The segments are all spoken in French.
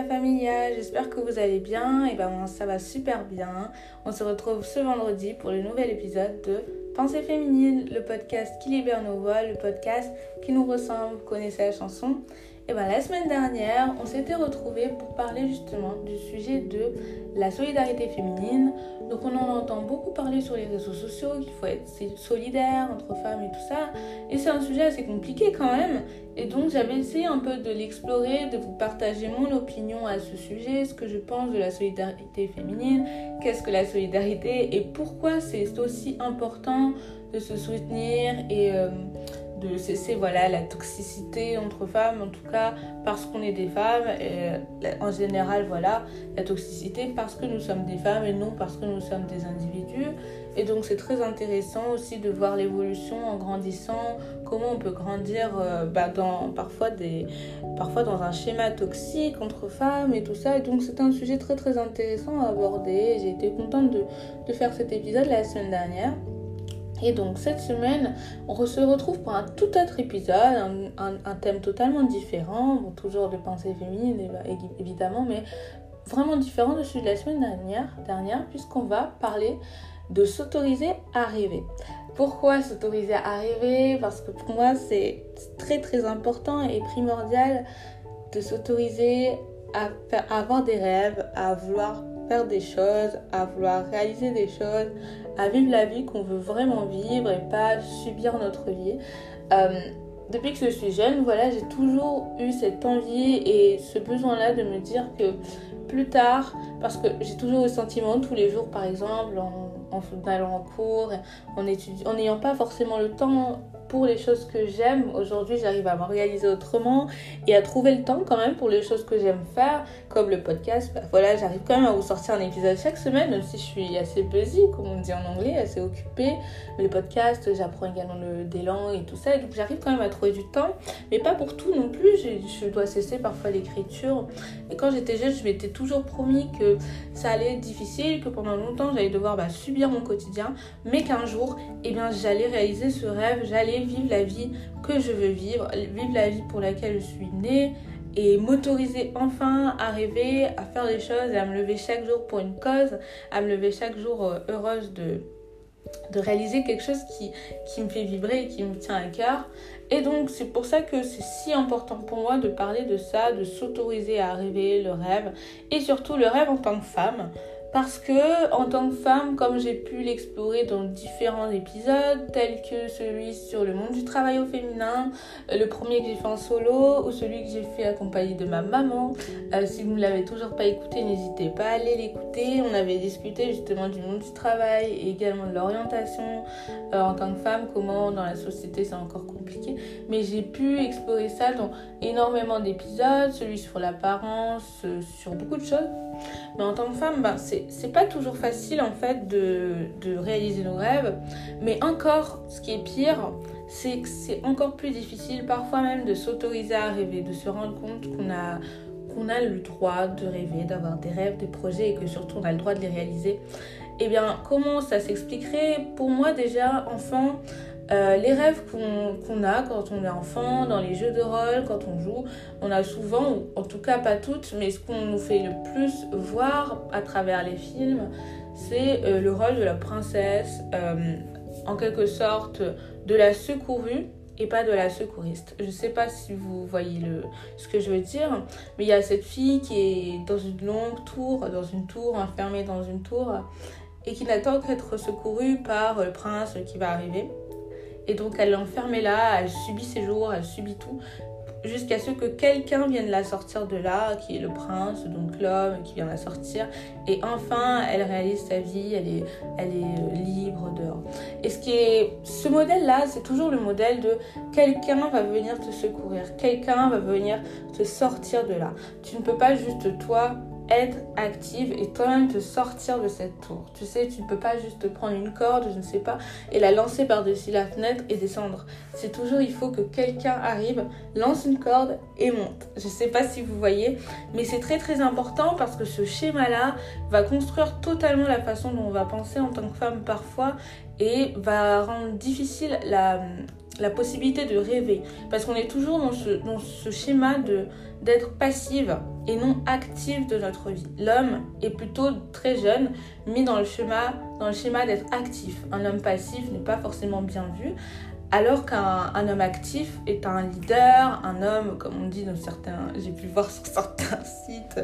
La familia, j'espère que vous allez bien. Et ben ça va super bien. On se retrouve ce vendredi pour le nouvel épisode de Pensée féminine, le podcast qui libère nos voix, le podcast qui nous ressemble. Connaissez la chanson et ben la semaine dernière, on s'était retrouvés pour parler justement du sujet de la solidarité féminine. Donc on en entend beaucoup parler sur les réseaux sociaux, qu'il faut être solidaire entre femmes et tout ça. Et c'est un sujet assez compliqué quand même. Et donc j'avais essayé un peu de l'explorer, de vous partager mon opinion à ce sujet, ce que je pense de la solidarité féminine, qu'est-ce que la solidarité et pourquoi c'est aussi important de se soutenir et... Euh, de cesser voilà, la toxicité entre femmes, en tout cas parce qu'on est des femmes, et en général voilà, la toxicité parce que nous sommes des femmes et non parce que nous sommes des individus. Et donc c'est très intéressant aussi de voir l'évolution en grandissant, comment on peut grandir euh, bah, dans, parfois, des, parfois dans un schéma toxique entre femmes et tout ça. Et donc c'est un sujet très très intéressant à aborder. J'ai été contente de, de faire cet épisode la semaine dernière. Et donc cette semaine, on se retrouve pour un tout autre épisode, un, thème totalement différent, toujours de pensée féminine évidemment, mais vraiment différent de celui de la semaine dernière, puisqu'on va parler de s'autoriser à rêver. Pourquoi s'autoriser à rêver? Parce que pour moi c'est très très important et primordial de s'autoriser à, à avoir des rêves, à vouloir des choses, à vouloir réaliser des choses, à vivre la vie qu'on veut vraiment vivre et pas subir notre vie. Euh, depuis que je suis jeune, voilà, j'ai toujours eu cette envie et ce besoin-là de me dire que plus tard, parce que j'ai toujours eu le sentiment tous les jours, par exemple, en, en allant en cours, en, en n'ayant pas forcément le temps pour les choses que j'aime. Aujourd'hui, j'arrive à m'organiser autrement et à trouver le temps quand même pour les choses que j'aime faire, comme le podcast. Bah, voilà, j'arrive quand même à vous sortir un épisode chaque semaine, même si je suis assez busy, comme on dit en anglais, assez occupée. Le podcast, j'apprends également le, des langues et tout ça. Donc, j'arrive quand même à trouver du temps, mais pas pour tout non plus. Je, dois cesser parfois l'écriture. Et quand j'étais jeune, je m'étais toujours promis que ça allait être difficile, que pendant longtemps, j'allais devoir bah, subir mon quotidien, mais qu'un jour, eh bien, j'allais réaliser ce rêve, j'allais vivre la vie que je veux vivre, vivre la vie pour laquelle je suis née et m'autoriser enfin à rêver, à faire des choses et à me lever chaque jour pour une cause, à me lever chaque jour euh, heureuse de, de réaliser quelque chose qui, qui me fait vibrer et qui me tient à cœur. Et donc c'est pour ça que c'est si important pour moi de parler de ça, de s'autoriser à rêver le rêve et surtout le rêve en tant que femme parce que en tant que femme, comme j'ai pu l'explorer dans différents épisodes, tels que celui sur le monde du travail au féminin, euh, le premier que j'ai fait en solo ou celui que j'ai fait accompagné de ma maman. Euh, si vous ne l'avez toujours pas écouté, n'hésitez pas à aller l'écouter. On avait discuté justement du monde du travail et également de l'orientation euh, en tant que femme, comment dans la société c'est encore compliqué. Mais j'ai pu explorer ça dans énormément d'épisodes, celui sur l'apparence, sur beaucoup de choses. Mais en tant que femme, bah, c'est pas toujours facile en fait de, de, réaliser nos rêves. Mais encore, ce qui est pire, c'est que c'est encore plus difficile parfois même de s'autoriser à rêver, de se rendre compte qu'on a, qu'on a le droit de rêver, d'avoir des rêves, des projets et que surtout on a le droit de les réaliser. Eh bien, comment ça s'expliquerait? Pour moi déjà, enfant, euh, les rêves qu'on a quand on est enfant, dans les jeux de rôle, quand on joue, on a souvent, ou en tout cas pas toutes, mais ce qu'on nous fait le plus voir à travers les films, c'est euh, le rôle de la princesse, euh, en quelque sorte de la secourue et pas de la secouriste. Je ne sais pas si vous voyez ce que je veux dire, mais il y a cette fille qui est dans une longue tour, dans une tour, enfermée dans une tour, et qui n'attend qu'être secourue par le prince qui va arriver. Et donc elle est là, elle subit ses jours, elle subit tout, jusqu'à ce que quelqu'un vienne la sortir de là, qui est le prince, donc l'homme qui vient la sortir. Et enfin, elle réalise sa vie, elle est, euh, libre dehors. Et ce qui ce modèle-là, c'est toujours le modèle de quelqu'un va venir te secourir, quelqu'un va venir te sortir de là. Tu ne peux pas juste toi être active et toi-même te sortir de cette tour. Tu sais, tu ne peux pas juste prendre une corde, je ne sais pas, et la lancer par-dessus la fenêtre et descendre. C'est toujours, il faut que quelqu'un arrive, lance une corde et monte. Je ne sais pas si vous voyez, mais c'est très très important parce que ce schéma-là va construire totalement la façon dont on va penser en tant que femme parfois et va rendre difficile la la possibilité de rêver. Parce qu'on est toujours dans ce, schéma d'être passive et non active de notre vie. L'homme est plutôt très jeune, mis dans le schéma d'être actif. Un homme passif n'est pas forcément bien vu, alors qu'un homme actif est un leader, un homme, comme on dit dans certains, j'ai pu voir sur certains sites,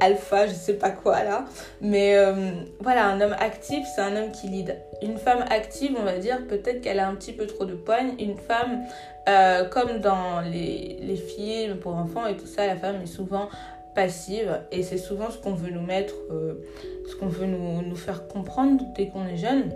alpha, je sais pas quoi là, mais euh, voilà, un homme actif, c'est un homme qui lead. Une femme active, on va dire, peut-être qu'elle a un petit peu trop de poigne. Une femme, euh, comme dans les, films pour enfants et tout ça, la femme est souvent passive et c'est souvent ce qu'on veut nous mettre, euh, ce qu'on veut nous faire comprendre dès qu'on est jeune.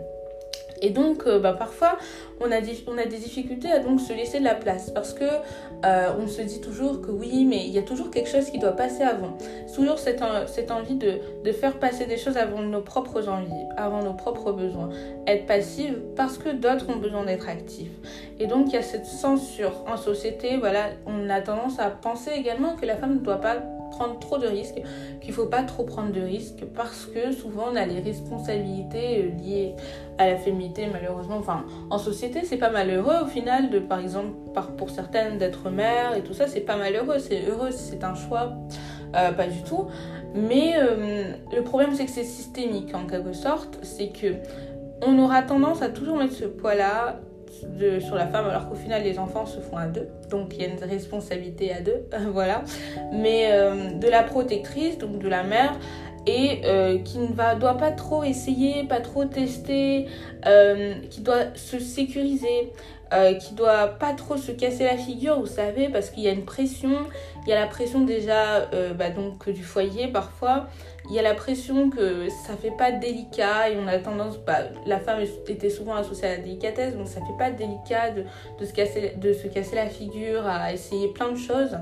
Et donc, euh, bah, parfois, on a, des difficultés à donc se laisser de la place parce que euh, on se dit toujours que oui, mais il y a toujours quelque chose qui doit passer avant. Toujours cette, cette envie de, de, faire passer des choses avant nos propres envies, avant nos propres besoins. Être passive parce que d'autres ont besoin d'être actifs. Et donc, il y a cette censure en société. Voilà, on a tendance à penser également que la femme ne doit pas prendre trop de risques, qu'il faut pas trop prendre de risques parce que souvent on a les responsabilités euh, liées à la féminité malheureusement. Enfin, en société c'est pas malheureux au final de par exemple pour certaines d'être mère et tout ça c'est pas malheureux, c'est heureux, c'est un choix, euh, pas du tout. Mais euh, le problème c'est que c'est systémique en quelque sorte, c'est que on aura tendance à toujours mettre ce poids là sur la femme, alors qu'au final, les enfants se font à deux. Donc, il y a une responsabilité à deux, voilà. Mais euh, de la protectrice, donc de la mère, et euh, qui ne va, doit pas trop essayer, pas trop tester, euh, qui doit se sécuriser, qui doit pas trop se casser la figure, vous savez, parce qu'il y a une pression, il y a la pression déjà bah, donc, du foyer parfois, il y a la pression que ça fait pas délicat et on a tendance, bah, la femme était souvent associée à la délicatesse, donc ça fait pas délicat de, se, casser, de se casser la figure, à essayer plein de choses.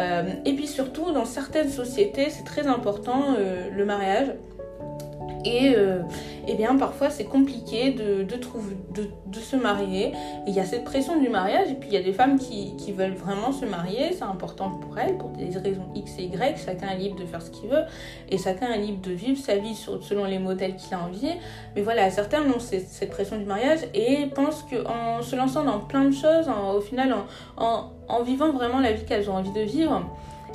Euh, et puis surtout, dans certaines sociétés, c'est très important euh, le mariage. Et, euh, eh bien, parfois, c'est compliqué de, de, trouver, de, de, se marier. il y a cette pression du mariage. Et puis, il y a des femmes qui, qui veulent vraiment se marier. C'est important pour elles, pour des raisons X et Y. Chacun est libre de faire ce qu'il veut. Et chacun est libre de vivre sa vie selon les modèles qu'il a envie. Mais voilà, certains ont cette, cette pression du mariage et pensent qu'en se lançant dans plein de choses, au final, en, en, en vivant vraiment la vie qu'elles ont envie de vivre,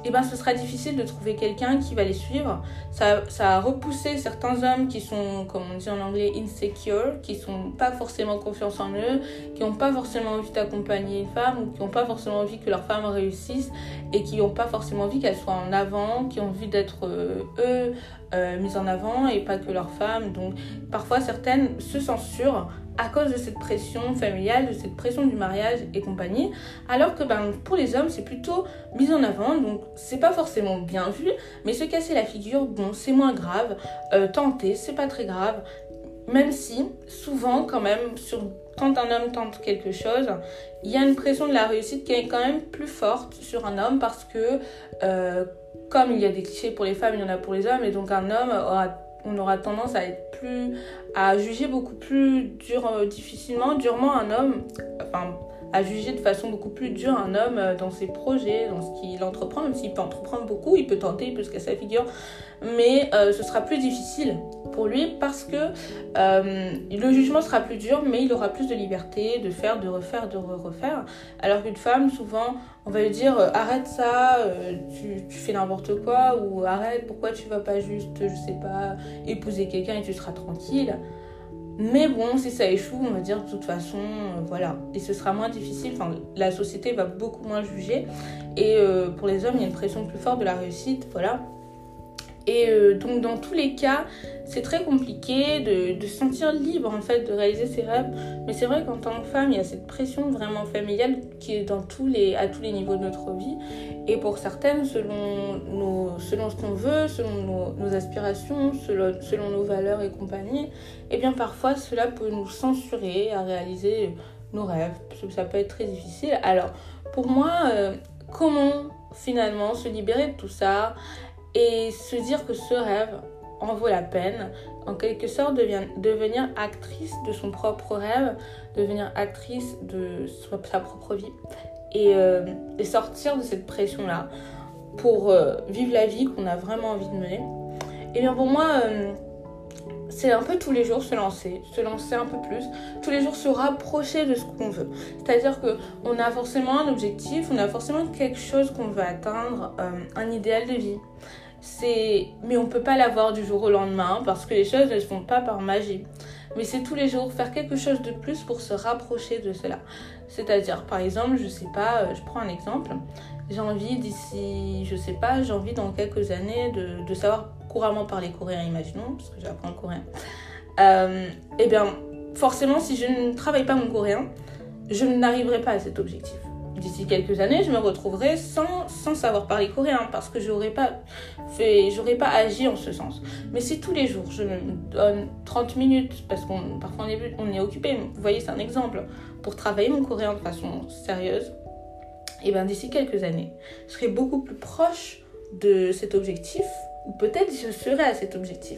eh ben, ce sera difficile de trouver quelqu'un qui va les suivre. Ça, ça a repoussé certains hommes qui sont, comme on dit en anglais, insecure, qui sont pas forcément confiance en eux, qui n'ont pas forcément envie d'accompagner une femme, ou qui n'ont pas forcément envie que leur femme réussisse, et qui n'ont pas forcément envie qu'elle soit en avant, qui ont envie d'être euh, eux euh, mises en avant et pas que leur femme. Donc parfois certaines se censurent à cause de cette pression familiale, de cette pression du mariage et compagnie. Alors que ben, pour les hommes, c'est plutôt mis en avant, donc c'est pas forcément bien vu, mais se casser la figure, bon, c'est moins grave. Euh, tenter, c'est pas très grave. Même si, souvent, quand même, quand un homme tente quelque chose, il y a une pression de la réussite qui est quand même plus forte sur un homme parce que, euh, comme il y a des clichés pour les femmes, il y en a pour les hommes, et donc un homme aura on aura tendance à être plus à juger beaucoup plus dur euh, difficilement durement un homme enfin à juger de façon beaucoup plus dure un homme euh, dans ses projets, dans ce qu'il entreprend, même s'il peut entreprendre beaucoup, il peut tenter, il peut se casser la figure, mais euh, ce sera plus difficile pour lui parce que euh, le jugement sera plus dur, mais il aura plus de liberté de faire, de refaire, de refaire. Alors qu'une femme, souvent, on va lui dire arrête ça, tu, tu, fais n'importe quoi, ou arrête, pourquoi tu vas pas juste, je sais pas, épouser quelqu'un et tu seras tranquille. Mais bon, si ça échoue, on va dire de toute façon, euh, voilà. Et ce sera moins difficile, enfin, la société va beaucoup moins juger. Et euh, pour les hommes, il y a une pression plus forte de la réussite, voilà. Et euh, donc dans tous les cas, c'est très compliqué de, se sentir libre en fait de réaliser ses rêves. Mais c'est vrai qu'en tant que femme, il y a cette pression vraiment familiale qui est dans tous les, à tous les niveaux de notre vie. Et pour certaines, selon, selon ce qu'on veut, selon nos, aspirations, selon, selon, nos valeurs et compagnie, et eh bien parfois cela peut nous censurer à réaliser nos rêves. Ça peut être très difficile. Alors pour moi, euh, comment finalement se libérer de tout ça? Et se dire que ce rêve en vaut la peine, en quelque sorte devenir actrice de son propre rêve, devenir actrice de sa propre vie et, euh, et sortir de cette pression-là pour euh, vivre la vie qu'on a vraiment envie de mener. Et bien pour moi, euh, c'est un peu tous les jours se lancer, se lancer un peu plus, tous les jours se rapprocher de ce qu'on veut. C'est-à-dire que on a forcément un objectif, on a forcément quelque chose qu'on veut atteindre, euh, un idéal de vie. C'est mais on peut pas l'avoir du jour au lendemain parce que les choses ne se font pas par magie. Mais c'est tous les jours faire quelque chose de plus pour se rapprocher de cela. C'est-à-dire par exemple, je sais pas, euh, je prends un exemple, j'ai envie d'ici, je sais pas, j'ai envie dans quelques années de, de savoir couramment parler coréen, imaginons, parce que j'apprends le coréen, euh, eh bien, forcément, si je ne travaille pas mon coréen, je n'arriverai pas à cet objectif. D'ici quelques années, je me retrouverai sans, sans savoir parler coréen parce que j'aurais pas pas agi en ce sens. Mais si tous les jours je me donne 30 minutes, parce qu'on parfois on est, on est occupé, vous voyez, c'est un exemple, pour travailler mon coréen de façon sérieuse, et eh bien d'ici quelques années, je serai beaucoup plus proche de cet objectif ou peut-être je serais à cet objectif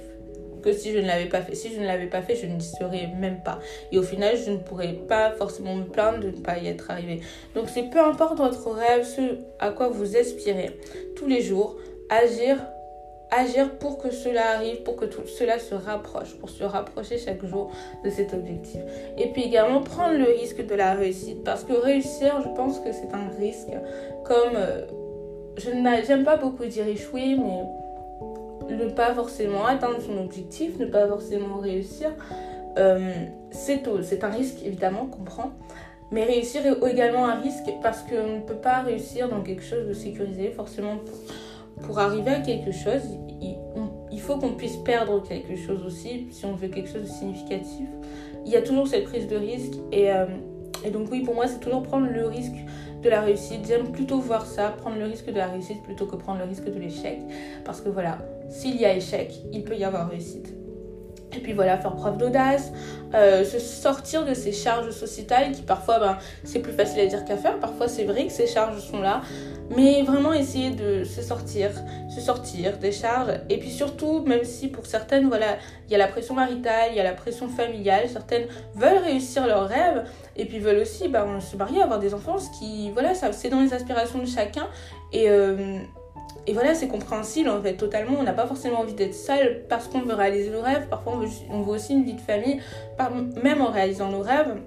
que si je ne l'avais pas fait. Si je ne l'avais pas fait, je n'y serais même pas. Et au final, je ne pourrais pas forcément me plaindre de ne pas y être arrivé. Donc c'est peu importe votre rêve, ce à quoi vous aspirez, tous les jours, agir agir pour que cela arrive, pour que tout cela se rapproche, pour se rapprocher chaque jour de cet objectif. Et puis également prendre le risque de la réussite, parce que réussir, je pense que c'est un risque. Comme euh, je n'aime pas beaucoup dire échouer, mais ne pas forcément atteindre son objectif, ne pas forcément réussir, euh, c'est un risque évidemment qu'on prend. Mais réussir est également un risque parce qu'on ne peut pas réussir dans quelque chose de sécurisé. Forcément, pour, arriver à quelque chose, il, faut qu'on puisse perdre quelque chose aussi, si on veut quelque chose de significatif. Il y a toujours cette prise de risque. Et, euh, et donc oui, pour moi, c'est toujours prendre le risque de la réussite. J'aime plutôt voir ça, prendre le risque de la réussite plutôt que prendre le risque de l'échec. Parce que voilà, s'il y a échec, il peut y avoir réussite. Et puis voilà, faire preuve d'audace, euh, se sortir de ces charges sociétales qui parfois, ben, c'est plus facile à dire qu'à faire. Parfois, c'est vrai que ces charges sont là. Mais vraiment essayer de se sortir, se sortir des charges. Et puis surtout, même si pour certaines, voilà, il y a la pression maritale, il y a la pression familiale, certaines veulent réussir leurs rêves et puis veulent aussi ben, se marier, avoir des enfants, ce qui, voilà, c'est dans les aspirations de chacun. Et. Euh, et voilà, c'est compréhensible en fait, totalement. On n'a pas forcément envie d'être seul parce qu'on veut réaliser nos rêves. Parfois, on veut, on aussi une vie de famille, même en réalisant nos rêves.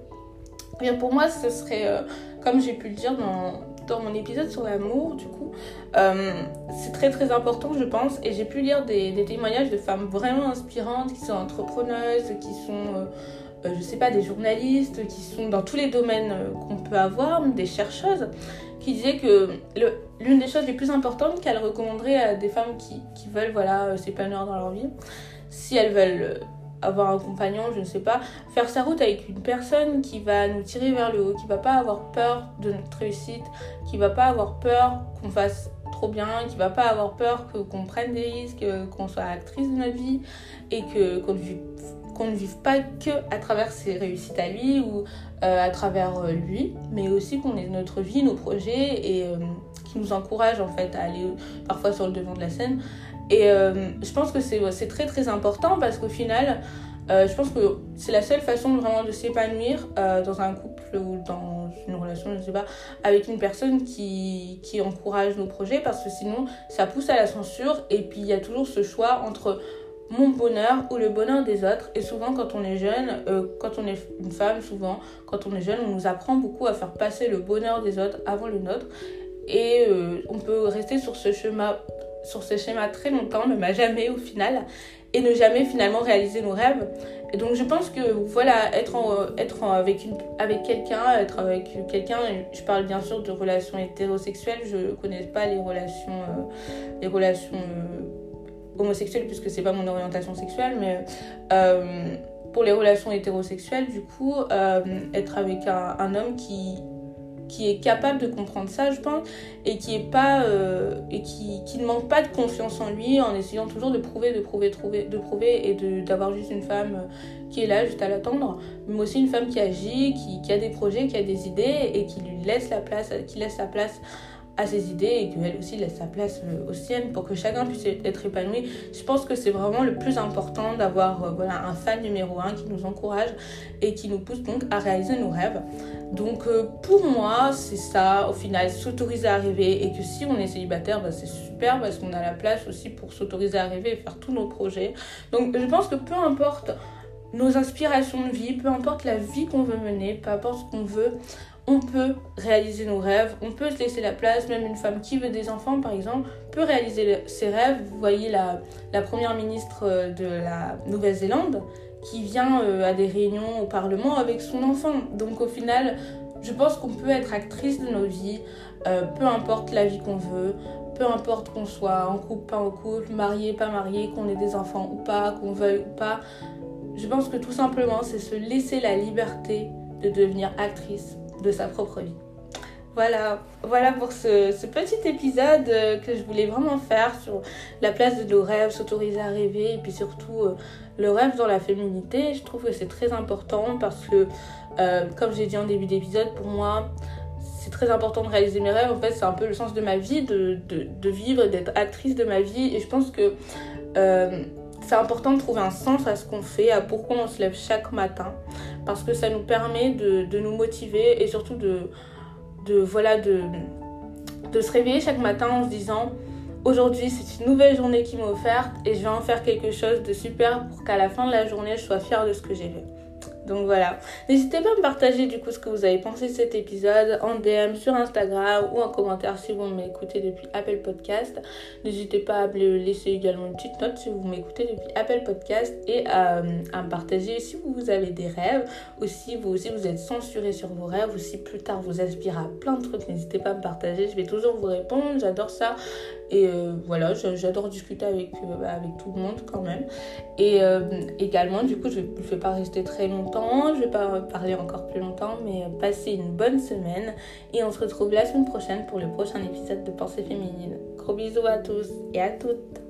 Bien pour moi, ce serait, euh, comme j'ai pu le dire dans, dans mon épisode sur l'amour, du coup, euh, c'est très très important, je pense. Et j'ai pu lire des, des, témoignages de femmes vraiment inspirantes qui sont entrepreneuses, qui sont. Euh, je sais pas, des journalistes qui sont dans tous les domaines euh, qu'on peut avoir, des chercheuses, qui disaient que l'une des choses les plus importantes qu'elles recommanderaient à des femmes qui, qui veulent voilà, euh, s'épanouir dans leur vie, si elles veulent avoir un compagnon, je ne sais pas, faire sa route avec une personne qui va nous tirer vers le haut, qui va pas avoir peur de notre réussite, qui va pas avoir peur qu'on fasse trop bien, qui va pas avoir peur qu'on prenne des risques, qu'on soit actrice de notre vie et qu'on qu'on ne vive pas que à travers ses réussites à lui ou euh, à travers euh, lui, mais aussi qu'on ait notre vie, nos projets et euh, qui nous encourage en fait à aller parfois sur le devant de la scène. Et je pense que c'est très très important parce qu'au final, je pense que c'est la seule façon vraiment de s'épanouir dans un couple ou dans une relation, je ne sais pas, avec une personne qui, qui encourage nos projets parce que sinon ça pousse à la censure et puis il y a toujours ce choix entre mon bonheur ou le bonheur des autres. Et souvent, quand on est jeune, euh, quand on est une femme, souvent, quand on est jeune, on nous apprend beaucoup à faire passer le bonheur des autres avant le nôtre. Et euh, on peut rester sur ce schéma, sur ce schéma très longtemps, même à jamais au final, et ne jamais finalement réaliser nos rêves. Et donc, je pense que voilà, être, être avec, quelqu'un, être avec quelqu'un, je parle bien sûr de relations hétérosexuelles, je ne connais pas les relations, euh, les relations homosexuelle puisque c'est pas mon orientation sexuelle, mais euh, pour les relations hétérosexuelles, du coup, euh, être avec un, homme qui qui est capable de comprendre ça, je pense, et qui est pas euh, et qui, qui, ne manque pas de confiance en lui, en essayant toujours de prouver, de prouver, trouver, de prouver, et d'avoir juste une femme qui est là, juste à l'attendre, mais aussi une femme qui agit, qui, qui, a des projets, qui a des idées, et qui lui laisse la place, qui laisse la place à ses idées et qu'elle aussi laisse sa place aux siennes pour que chacun puisse être épanoui. Je pense que c'est vraiment le plus important d'avoir euh, voilà, un fan numéro un qui nous encourage et qui nous pousse donc à réaliser nos rêves. Donc euh, pour moi, c'est ça, au final, s'autoriser à rêver et que si on est célibataire, bah, c'est super parce qu'on a la place aussi pour s'autoriser à rêver et faire tous nos projets. Donc je pense que peu importe nos inspirations de vie, peu importe la vie qu'on veut mener, peu importe ce qu'on veut, on peut réaliser nos rêves, on peut se laisser la place, même une femme qui veut des enfants par exemple peut réaliser ses rêves. Vous voyez la, première ministre euh, de la Nouvelle-Zélande qui vient euh, à des réunions au Parlement avec son enfant. Donc au final, je pense qu'on peut être actrice de nos vies, euh, peu importe la vie qu'on veut, peu importe qu'on soit en couple, pas en couple, marié, pas marié, qu'on ait des enfants ou pas, qu'on veuille ou pas. Je pense que tout simplement, c'est se laisser la liberté de devenir actrice de sa propre vie. Voilà, voilà pour ce, petit épisode euh, que je voulais vraiment faire sur la place de nos rêves, s'autoriser à rêver et puis surtout euh, le rêve dans la féminité. Je trouve que c'est très important parce que, euh, comme j'ai dit en début d'épisode, pour moi, c'est très important de réaliser mes rêves. En fait, c'est un peu le sens de ma vie, de, vivre, d'être actrice de ma vie. Et je pense que c'est important de trouver un sens à ce qu'on fait, à pourquoi on se lève chaque matin, parce que ça nous permet de, nous motiver et surtout de, voilà, de, de se réveiller chaque matin en se disant aujourd'hui c'est une nouvelle journée qui m'est offerte et je vais en faire quelque chose de super pour qu'à la fin de la journée je sois fière de ce que j'ai fait. Donc voilà. N'hésitez pas à me partager du coup ce que vous avez pensé de cet épisode en DM sur Instagram ou en commentaire si vous m'écoutez depuis Apple Podcast. N'hésitez pas à me laisser également une petite note si vous m'écoutez depuis Apple Podcast et à, me partager si vous avez des rêves ou si vous aussi vous êtes censuré sur vos rêves ou si plus tard vous aspirez à plein de trucs. N'hésitez pas à me partager. Je vais toujours vous répondre. J'adore ça. Et euh, voilà, j'adore discuter avec, euh, avec tout le monde quand même. Et euh, également, du coup, je ne vais pas rester très longtemps je vais pas parler encore plus longtemps, mais passez une bonne semaine et on se retrouve la semaine prochaine pour le prochain épisode de Pensée féminine. Gros bisous à tous et à toutes.